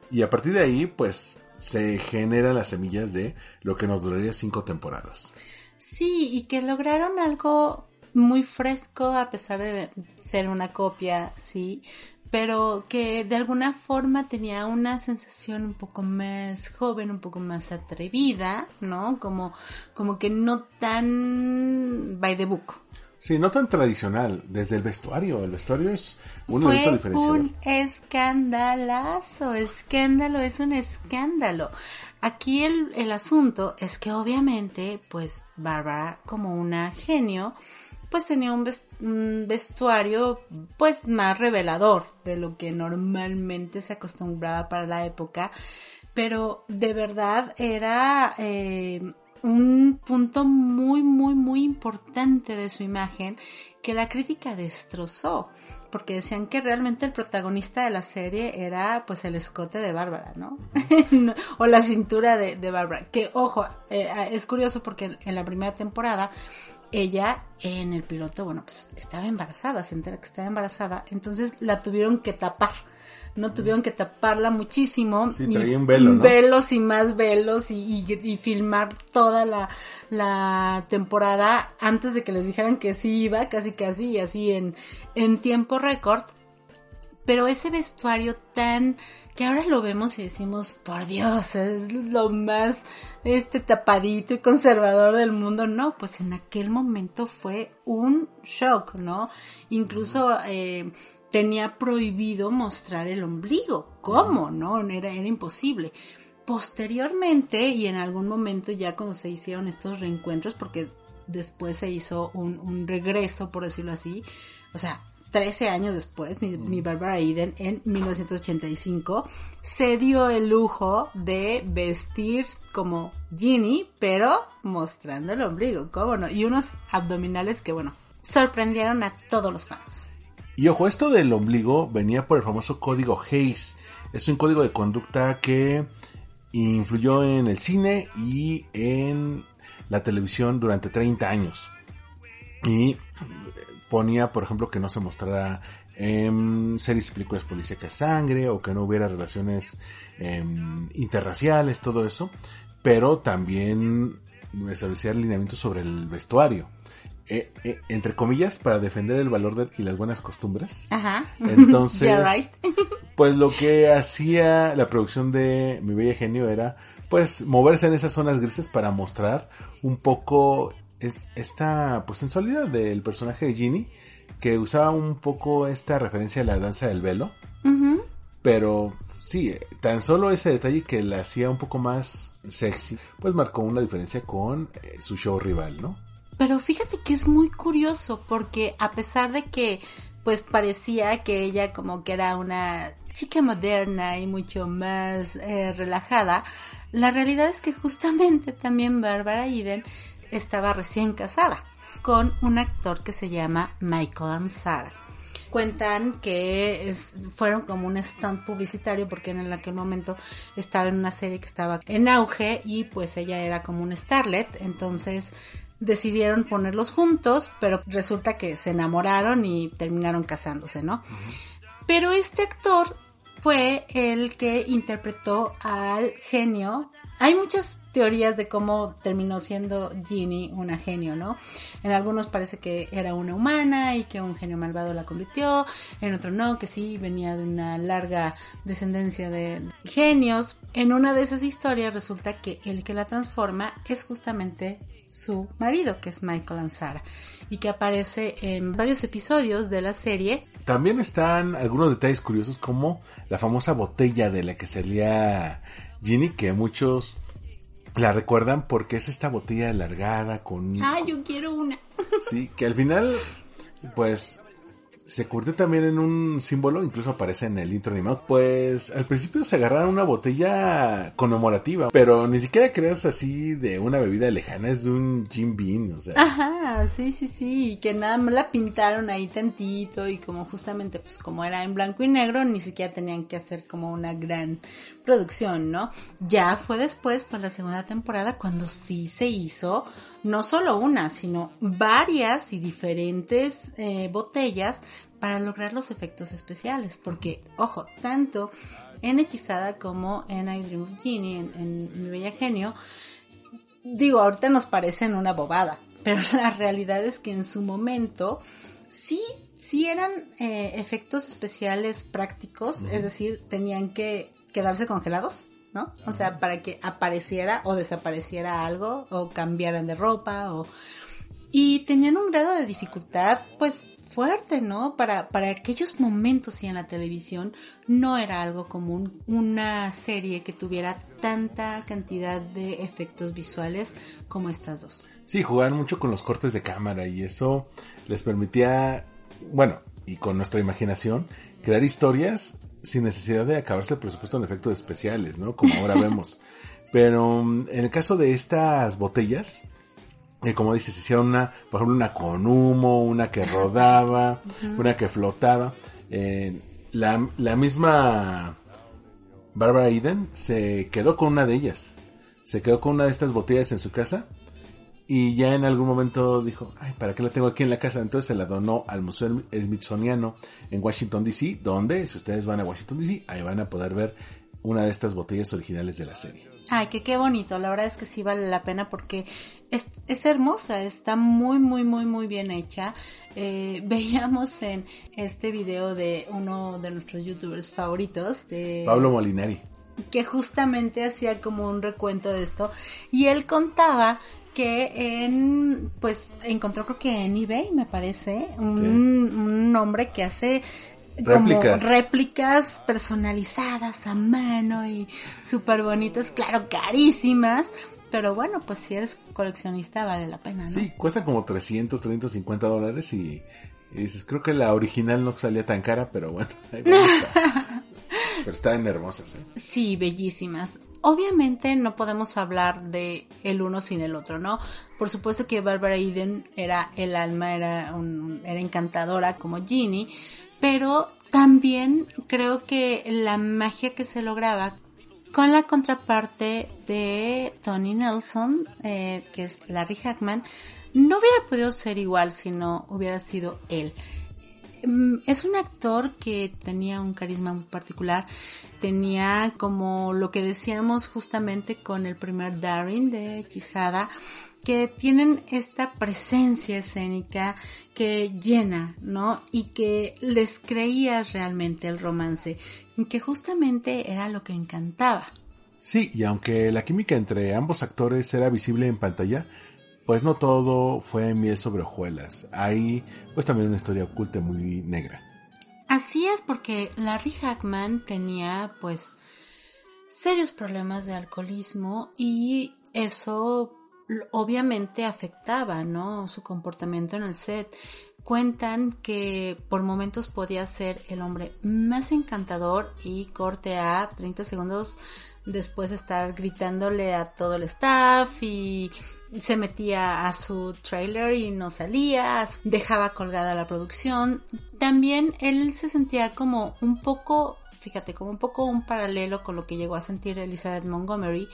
Y a partir de ahí pues se generan las semillas de lo que nos duraría cinco temporadas. Sí, y que lograron algo muy fresco a pesar de ser una copia, sí, pero que de alguna forma tenía una sensación un poco más joven, un poco más atrevida, ¿no? Como, como que no tan by the book. Sí, no tan tradicional, desde el vestuario. El vestuario es un Fue diferenciador. Un escandalazo, escándalo es un escándalo. Aquí el, el asunto es que obviamente, pues, Bárbara, como una genio, pues tenía un, vestuario pues más revelador de lo que normalmente se acostumbraba para la época, pero de verdad era, eh, un punto muy, muy, muy importante de su imagen que la crítica destrozó porque decían que realmente el protagonista de la serie era pues el escote de Bárbara, ¿no? o la cintura de, de Bárbara. Que ojo, eh, es curioso porque en la primera temporada ella en el piloto, bueno, pues estaba embarazada, se entera que estaba embarazada, entonces la tuvieron que tapar no tuvieron que taparla muchísimo. Sí, traía un velo, ¿no? Velos y más velos y, y, filmar toda la, la, temporada antes de que les dijeran que sí iba, casi casi, y así en, en tiempo récord. Pero ese vestuario tan que ahora lo vemos y decimos, por Dios, es lo más este tapadito y conservador del mundo. No, pues en aquel momento fue un shock, ¿no? Incluso eh, tenía prohibido mostrar el ombligo. ¿Cómo? No, era, era imposible. Posteriormente, y en algún momento ya cuando se hicieron estos reencuentros, porque después se hizo un, regreso, por decirlo así, o sea, 13 años después, mi, mi, Barbara Eden, en 1985, se dio el lujo de vestir como Ginny, pero mostrando el ombligo, ¿cómo no? Y unos abdominales que, bueno, sorprendieron a todos los fans. Y ojo, esto del ombligo venía por el famoso código Hayes. Es un código de conducta que influyó en el cine y en la televisión durante 30 años. Y ponía, por ejemplo, que no se mostrara en series y películas policíacas sangre o que no hubiera relaciones em, interraciales, todo eso. Pero también establecía lineamientos sobre el vestuario. Eh, eh, entre comillas, para defender el valor de, y las buenas costumbres. Ajá. Entonces, pues lo que hacía la producción de Mi Bella Genio era, pues, moverse en esas zonas grises para mostrar un poco esta, pues, sensualidad del personaje de Ginny, que usaba un poco esta referencia a la danza del velo. Pero, sí, tan solo ese detalle que la hacía un poco más sexy, pues marcó una diferencia con eh, su show rival, ¿no? Pero fíjate que es muy curioso porque a pesar de que pues parecía que ella como que era una chica moderna y mucho más eh, relajada, la realidad es que justamente también Bárbara Eden estaba recién casada con un actor que se llama Michael Ansara. Cuentan que fueron como un stunt publicitario porque en aquel momento estaba en una serie que estaba en auge y pues ella era como un starlet, entonces decidieron ponerlos juntos, pero resulta que se enamoraron y terminaron casándose, ¿no? Pero este actor fue el que interpretó al genio. Hay muchas teorías de cómo terminó siendo Ginny una genio, ¿no? En algunos parece que era una humana y que un genio malvado la convirtió, en otro no, que sí venía de una larga descendencia de genios. En una de esas historias resulta que el que la transforma es justamente su marido, que es Michael Ansara, y que aparece en varios episodios de la serie. También están algunos detalles curiosos como la famosa botella de la que salía Ginny, que muchos la recuerdan porque es esta botella alargada con... Ah, yo quiero una. Sí, que al final, pues, se convirtió también en un símbolo, incluso aparece en el intro animado. Pues al principio se agarraron una botella conmemorativa, pero ni siquiera creas así de una bebida lejana, es de un Jim Bean, o sea. Ajá, sí, sí, sí, que nada más la pintaron ahí tantito y como justamente, pues como era en blanco y negro, ni siquiera tenían que hacer como una gran producción, ¿no? Ya fue después, para la segunda temporada, cuando sí se hizo no solo una, sino varias y diferentes eh, botellas para lograr los efectos especiales. Porque, ojo, tanto en Hechizada como en I Dream of Genie, en, Mi Bella Genio, digo, ahorita nos parecen una bobada, pero la realidad es que en su momento sí, sí eran eh, efectos especiales prácticos, es decir, tenían que quedarse congelados ¿no? O sea, para que apareciera o desapareciera algo o cambiaran de ropa o... Y tenían un grado de dificultad, pues, fuerte, ¿no? Para, para aquellos momentos y en la televisión no era algo común una serie que tuviera tanta cantidad de efectos visuales como estas dos. Sí, jugaban mucho con los cortes de cámara y eso les permitía, bueno, y con nuestra imaginación, crear historias sin necesidad de acabarse el presupuesto en efectos especiales, ¿no? Como ahora vemos. Pero mm, en el caso de estas botellas, eh, como dices, hicieron una, por ejemplo, una con humo, una que rodaba, una que flotaba. Eh, la, la misma Barbara Eden se quedó con una de ellas. Se quedó con una de estas botellas en su casa y ya en algún momento dijo, ay, ¿para qué la tengo aquí en la casa? Entonces se la donó al Museo Smithsoniano en Washington, D.C., donde, si ustedes van a Washington, D.C., ahí van a poder ver una de estas botellas originales de la serie. Ay, que qué bonito, la verdad es que sí vale la pena porque es, es hermosa, está muy, muy, muy, muy bien hecha. Eh, veíamos en este video de uno de nuestros youtubers favoritos, de Pablo Molinari, que justamente hacía como un recuento de esto y él contaba que en, pues encontró creo que en eBay, me parece, un, un hombre que hace como réplicas. personalizadas a mano y súper bonitas, claro, carísimas. Pero bueno, pues si eres coleccionista vale la pena, ¿no? Sí, cuesta como 300, 350 dólares y, dices, creo que la original no salía tan cara, pero bueno, pero están hermosas, ¿eh? Sí, bellísimas. Obviamente no podemos hablar de el uno sin el otro, ¿no? Por supuesto que Barbara Eden era el alma, era, un, era encantadora como Ginny, pero también creo que la magia que se lograba con la contraparte de Tony Nelson, eh, que es Larry Hackman, no hubiera podido ser igual si no hubiera sido él. Mm, es un actor que tenía un carisma muy particular, tenía como lo que decíamos justamente con el primer Darin de Hechizada, que tienen esta presencia escénica que llena, ¿no? Y que les creía realmente el romance, que justamente era lo que encantaba. Sí, y aunque la química entre ambos actores era visible en pantalla, pues no todo fue miel sobre hojuelas. Hay pues también una historia oculta muy negra. Así es porque Larry Hackman tenía pues serios problemas de alcoholismo y eso obviamente afectaba, ¿no? Su comportamiento en el set. Cuentan que por momentos podía ser el hombre más encantador y corte a 30 segundos después estar gritándole a todo el staff y se metía a su trailer y no salía, dejaba colgada la producción. También él se sentía como un poco, fíjate, como un poco un paralelo con lo que llegó a sentir Elizabeth Montgomery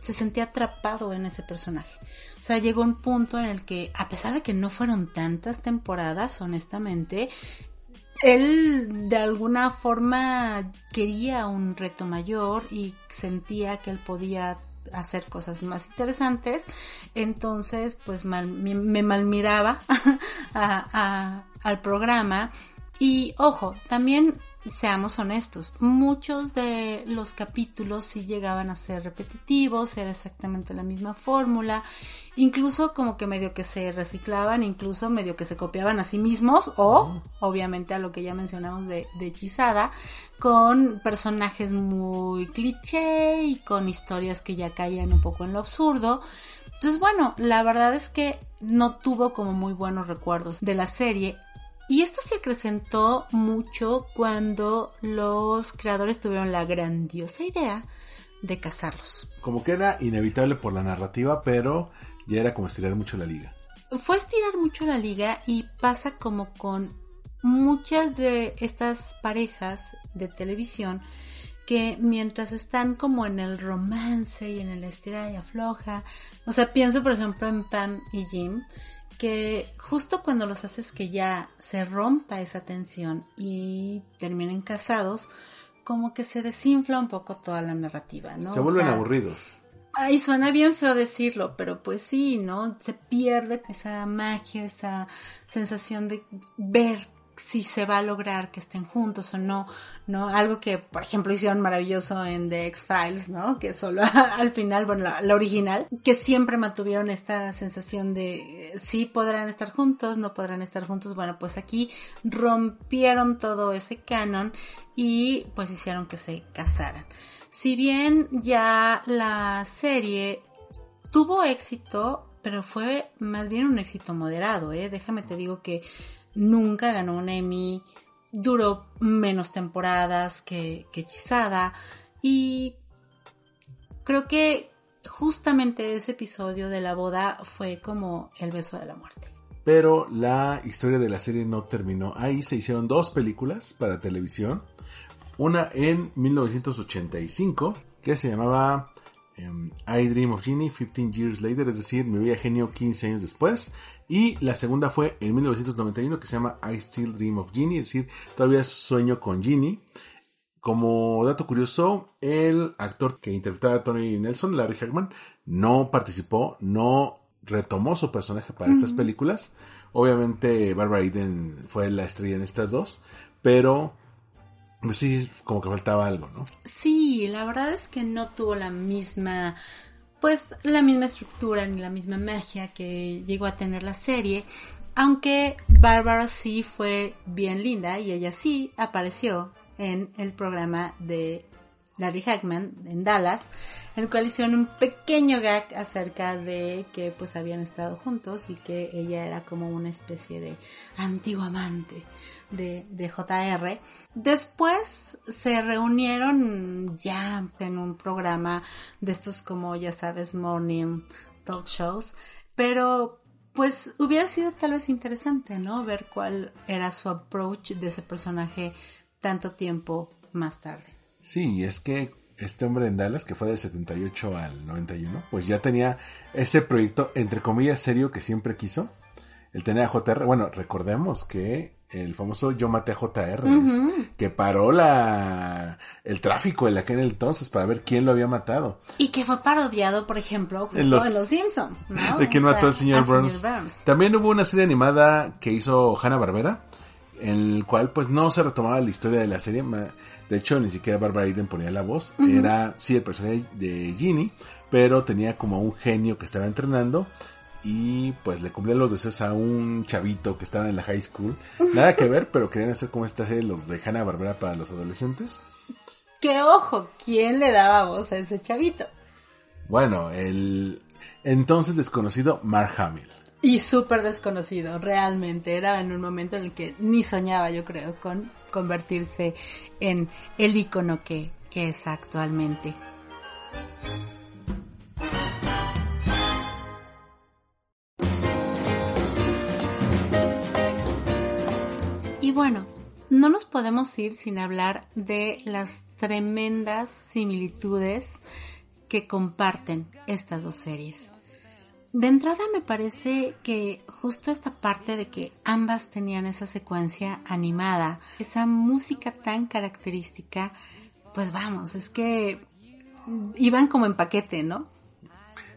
se sentía atrapado en ese personaje. O sea, llegó un punto en el que, a pesar de que no fueron tantas temporadas, honestamente, él de alguna forma quería un reto mayor y sentía que él podía hacer cosas más interesantes, entonces pues me, malmiraba al programa. Y ojo, también seamos honestos, muchos de los capítulos sí llegaban a ser repetitivos, era exactamente la misma fórmula, incluso como que medio que se reciclaban, incluso medio que se copiaban a sí mismos o obviamente a lo que ya mencionamos de, de hechizada, con personajes muy cliché y con historias que ya caían un poco en lo absurdo. Entonces bueno, la verdad es que no tuvo como muy buenos recuerdos de la serie y esto se acrecentó mucho cuando los creadores tuvieron la grandiosa idea de casarlos. Como que era inevitable por la narrativa, pero ya era como estirar mucho la liga. Fue estirar mucho la liga y pasa como con muchas de estas parejas de televisión que mientras están como en el romance y en el estirar y afloja, o sea, pienso por ejemplo en Pam y Jim, que justo cuando los haces que ya se rompa esa tensión y terminen casados, como que se desinfla un poco toda la narrativa, ¿no? Se vuelven aburridos. Ay, suena bien feo decirlo, pero pues sí, ¿no? Se pierde esa magia, esa sensación de ver si se va a lograr que estén juntos o no, ¿no? Algo que, por ejemplo, hicieron maravilloso en The X-Files, ¿no? Que solo al final, bueno, la, original, que siempre mantuvieron esta sensación de sí podrán estar juntos, no podrán estar juntos. Bueno, pues aquí rompieron todo ese canon y pues hicieron que se casaran. Si bien ya la serie tuvo éxito, pero fue más bien un éxito moderado, ¿eh? Déjame te digo que nunca ganó un Emmy, duró menos temporadas que, que Hechizada y creo que justamente ese episodio de la boda fue como el beso de la muerte. Pero la historia de la serie no terminó ahí, se hicieron dos películas para televisión. Una en 1985 que se llamaba em, I Dream of Genie 15 Years Later, es decir, Me veía genio 15 años después. Y la segunda fue en 1991 que se llama I Still Dream of Genie, es decir, todavía sueño con Genie. Como dato curioso, el actor que interpretaba a Tony Nelson, Larry Hagman, no participó, no retomó su personaje para estas películas. Obviamente Barbara Eden fue la estrella en estas dos, pero pues sí, como que faltaba algo, ¿no? Sí, la verdad es que no tuvo la misma, pues la misma estructura ni la misma magia que llegó a tener la serie. Aunque Barbara sí fue bien linda y ella sí apareció en el programa de Larry Hackman en Dallas, en el cual hicieron un pequeño gag acerca de que pues habían estado juntos y que ella era como una especie de antiguo amante de, de JR. Después se reunieron ya en un programa de estos como ya sabes morning talk shows, pero pues hubiera sido tal vez interesante, ¿no? Ver cuál era su approach de ese personaje tanto tiempo más tarde. Sí, es que este hombre en Dallas, que fue del 78 al 91, pues ya tenía ese proyecto, entre comillas, serio que siempre quiso. Él tenía a JR, bueno, recordemos que el famoso Yo maté a JR, que paró la el tráfico en aquel entonces para ver quién lo había matado. Y que fue parodiado, por ejemplo, justo en Los, en los Simpsons, ¿no? De quién mató al señor Burns. También hubo una serie animada que hizo Hanna Barbera, en el cual pues no se retomaba la historia de la serie. De hecho, ni siquiera Barbara Eden ponía la voz. Era, sí, el personaje de Ginny, pero tenía como un genio que estaba entrenando y pues le cumplían los deseos a un chavito que estaba en la high school. Nada que ver, pero querían hacer como esta serie los de Hanna Barbera para los adolescentes. ¡Qué ojo! ¿Quién le daba voz a ese chavito? Bueno, el entonces desconocido Mark Hamill. Y súper desconocido, realmente. Era en un momento en el que ni soñaba, yo creo, con convertirse en el icono que, que es actualmente. Y bueno, no nos podemos ir sin hablar de las tremendas similitudes que comparten estas dos series. De entrada me parece que justo esta parte de que ambas tenían esa secuencia animada, esa música tan característica, pues vamos, es que iban como en paquete, ¿no?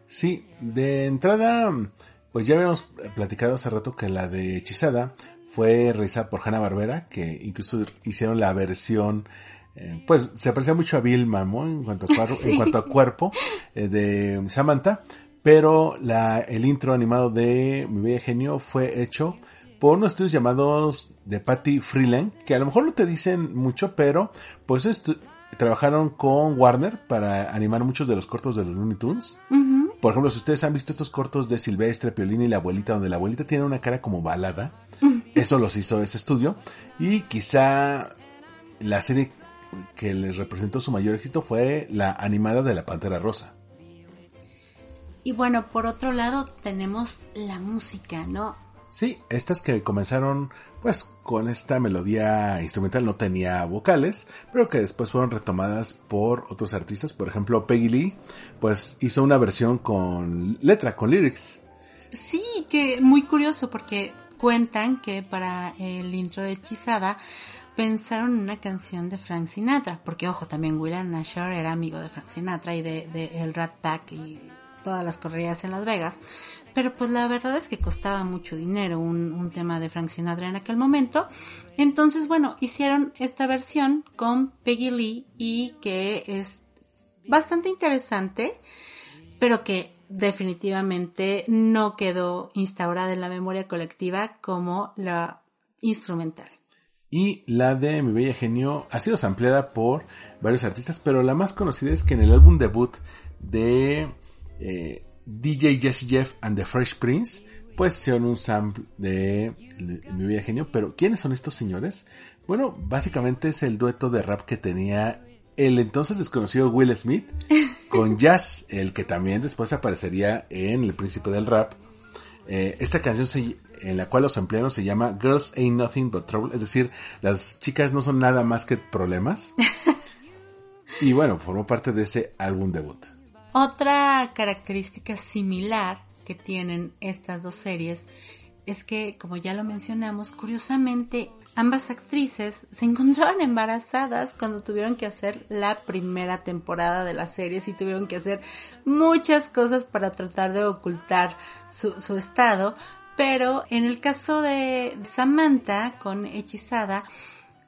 Sí, de entrada, pues ya habíamos platicado hace rato que la de Hechizada fue realizada por Hanna Barbera, que incluso hicieron la versión eh, pues se aprecia mucho a Vilma, En cuanto a, en cuanto a cuerpo eh, de Samantha, pero la, el intro animado de Mi Bella Genio fue hecho por unos estudios llamados de Patty Freeland, que a lo mejor no te dicen mucho, pero pues trabajaron con Warner para animar muchos de los cortos de los Looney Tunes. Por ejemplo, si ustedes han visto estos cortos de Silvestre, Piolín y la abuelita, donde la abuelita tiene una cara como balada, eso los hizo ese estudio. Y quizá la serie que les representó su mayor éxito fue la animada de la Pantera Rosa. Y bueno, por otro lado tenemos la música, ¿no? Sí, estas que comenzaron pues con esta melodía instrumental no tenía vocales, pero que después fueron retomadas por otros artistas, por ejemplo Peggy Lee, pues hizo una versión con letra, con lyrics. Sí, que muy curioso porque cuentan que para el intro de Hechizada pensaron en una canción de Frank Sinatra, porque ojo, también William Nasher era amigo de Frank Sinatra y de, de el Rat Pack y todas las correrías en Las Vegas, pero pues la verdad es que costaba mucho dinero un, un, tema de Frank Sinatra en aquel momento. Entonces, bueno, hicieron esta versión con Peggy Lee y que es bastante interesante, pero que definitivamente no quedó instaurada en la memoria colectiva como la instrumental. Y la de Mi Bella Genio ha sido sampleada por varios artistas, pero la más conocida es que en el álbum debut de eh, DJ Jesse Jeff and the Fresh Prince, pues hicieron un sample de Mi Bella Genio. Pero ¿quiénes son estos señores? Bueno, básicamente es el dueto de rap que tenía el entonces desconocido Will Smith con Jazz, el que también después aparecería en El Príncipe del Rap. Eh, esta canción se, en la cual los empleados se llama Girls Ain't Nothing But Trouble, es decir, las chicas no son nada más que problemas. y bueno, formó parte de ese álbum debut. Otra característica similar que tienen estas dos series es que, como ya lo mencionamos, curiosamente ambas actrices se encontraban embarazadas cuando tuvieron que hacer la primera temporada de la serie y tuvieron que hacer muchas cosas para tratar de ocultar su, su estado. Pero en el caso de Samantha con Hechizada,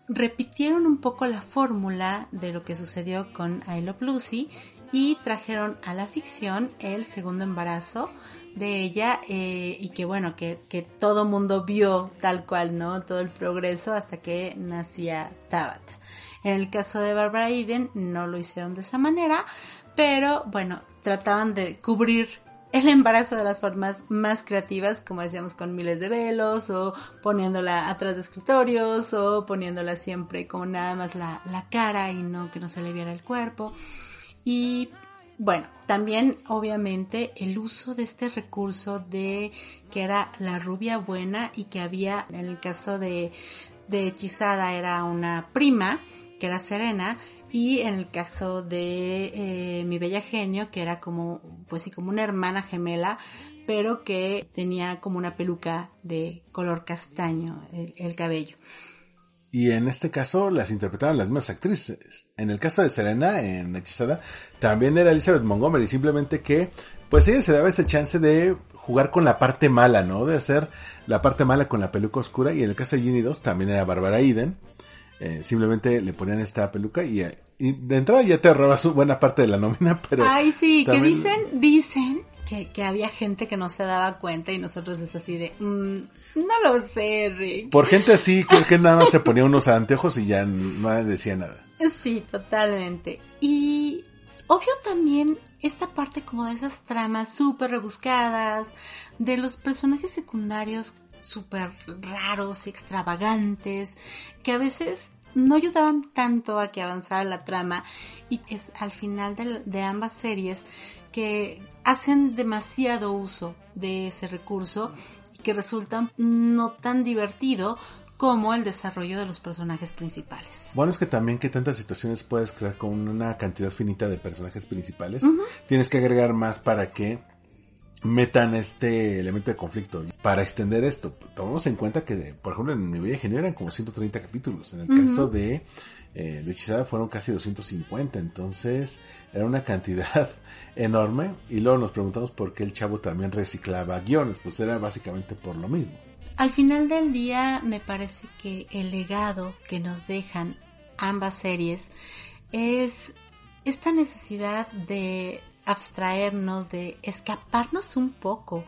repitieron un poco la fórmula de lo que sucedió con I Love Lucy y trajeron a la ficción el segundo embarazo de ella eh, y que bueno, que, que todo mundo vio tal cual, ¿no? Todo el progreso hasta que nacía Tabata. En el caso de Barbara Eden no lo hicieron de esa manera, pero bueno, trataban de cubrir el embarazo de las formas más creativas, como decíamos, con miles de velos, o poniéndola atrás de escritorios, o poniéndola siempre como nada más la, la cara y no que no se le viera el cuerpo. Y bueno, también obviamente el uso de este recurso de que era la rubia buena y que había, en el caso de, de Hechizada era una prima, que era Serena, y en el caso de eh, mi bella genio, que era como, pues sí, como una hermana gemela, pero que tenía como una peluca de color castaño el cabello. Y en este caso las interpretaban las mismas actrices. En el caso de Serena, en Hechizada, también era Elizabeth Montgomery, simplemente que, pues ella se daba esa chance de jugar con la parte mala, ¿no? De hacer la parte mala con la peluca oscura. Y en el caso de Ginny 2 también era Barbara Eden. Eh, simplemente le ponían esta peluca y, de entrada ya te robas buena parte de la nómina, pero... Ay, sí, que dicen, dicen que, había gente que no se daba cuenta y nosotros es así de, mm, no lo sé, Rick. Por gente así, creo que nada más se ponía unos anteojos y ya no decía nada. Sí, totalmente. Y obvio también esta parte como de esas tramas súper rebuscadas, de los personajes secundarios súper raros y extravagantes, que a veces no ayudaban tanto a que avanzara la trama y es al final de, de ambas series que hacen demasiado uso de ese recurso y que resultan no tan divertido como el desarrollo de los personajes principales. Bueno, es que también que tantas situaciones puedes crear con una cantidad finita de personajes principales. Tienes que agregar más para que metan este elemento de conflicto. Para extender esto, tomamos en cuenta que, por ejemplo, en Mi Bella Genio eran como 130 capítulos. En el caso de eh, de Hechizada fueron casi 250, entonces era una cantidad enorme. Y luego nos preguntamos por qué el chavo también reciclaba guiones, pues era básicamente por lo mismo. Al final del día me parece que el legado que nos dejan ambas series es esta necesidad de abstraernos, de escaparnos un poco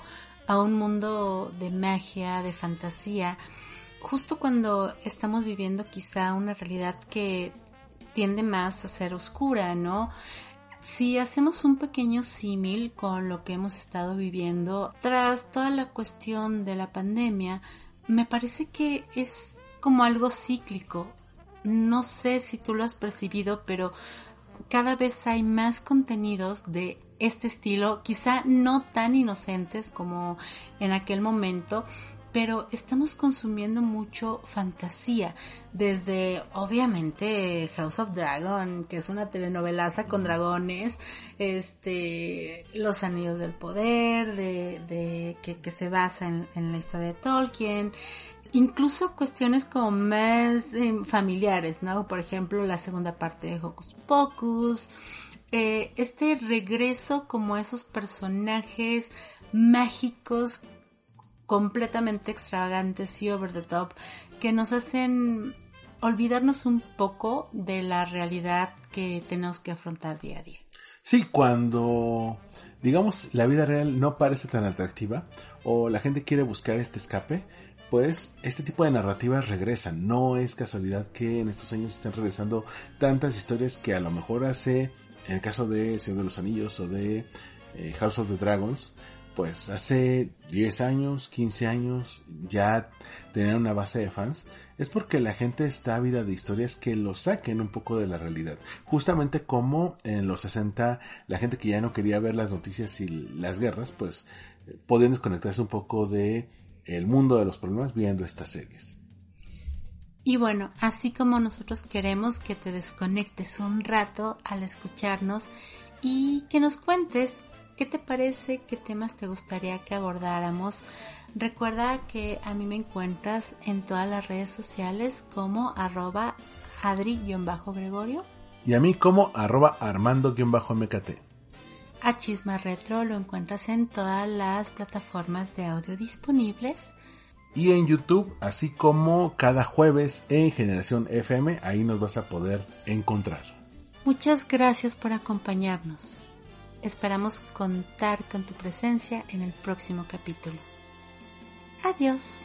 a un mundo de magia, de fantasía, justo cuando estamos viviendo quizá una realidad que tiende más a ser oscura, ¿no? Si hacemos un pequeño símil con lo que hemos estado viviendo tras toda la cuestión de la pandemia, me parece que es como algo cíclico. No sé si tú lo has percibido, pero cada vez hay más contenidos de este estilo, quizá no tan inocentes como en aquel momento, pero estamos consumiendo mucho fantasía, desde obviamente House of Dragon, que es una telenovelaza con dragones, este, Los Anillos del Poder, de, que, se basa en, la historia de Tolkien, incluso cuestiones como más eh, familiares, ¿no? Por ejemplo, la segunda parte de Hocus Pocus, eh, este regreso como a esos personajes mágicos completamente extravagantes y over the top que nos hacen olvidarnos un poco de la realidad que tenemos que afrontar día a día. Sí, cuando digamos la vida real no parece tan atractiva o la gente quiere buscar este escape, pues este tipo de narrativas regresan. No es casualidad que en estos años estén regresando tantas historias que a lo mejor hace, en el caso de Señor de los Anillos o de eh, House of the Dragons, pues hace 10 años, 15 años ya tener una base de fans, es porque la gente está ávida de historias que lo saquen un poco de la realidad. Justamente como en los 60 la gente que ya no quería ver las noticias y las guerras, pues podían desconectarse un poco de el mundo de los problemas viendo estas series. Y bueno, así como nosotros queremos que te desconectes un rato al escucharnos y que nos cuentes ¿Qué te parece? ¿Qué temas te gustaría que abordáramos? Recuerda que a mí me encuentras en todas las redes sociales como arroba adri-gregorio. Y a mí como arroba armando-mkt. A Chisma Retro lo encuentras en todas las plataformas de audio disponibles. Y en YouTube, así como cada jueves en Generación FM, ahí nos vas a poder encontrar. Muchas gracias por acompañarnos. Esperamos contar con tu presencia en el próximo capítulo. Adiós.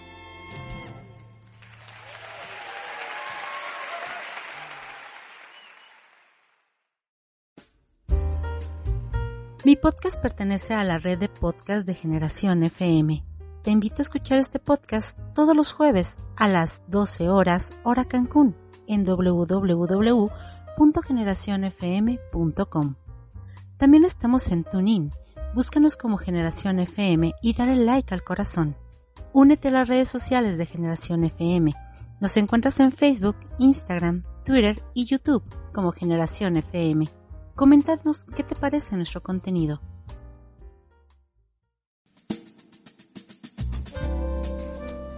Mi podcast pertenece a la red de podcast de Generación FM. Te invito a escuchar este podcast todos los jueves a las 12 horas hora Cancún en www.generacionfm.com. También estamos en TuneIn. Búscanos como Generación FM y dale like al corazón. Únete a las redes sociales de Generación FM. Nos encuentras en Facebook, Instagram, Twitter y YouTube como Generación FM. Comentadnos qué te parece nuestro contenido.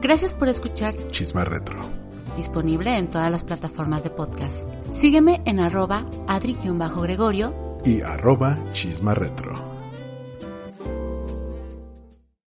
Gracias por escuchar Chisma Retro. Disponible en todas las plataformas de podcast. Sígueme en arroba adri-gregorio y arroba chisma retro.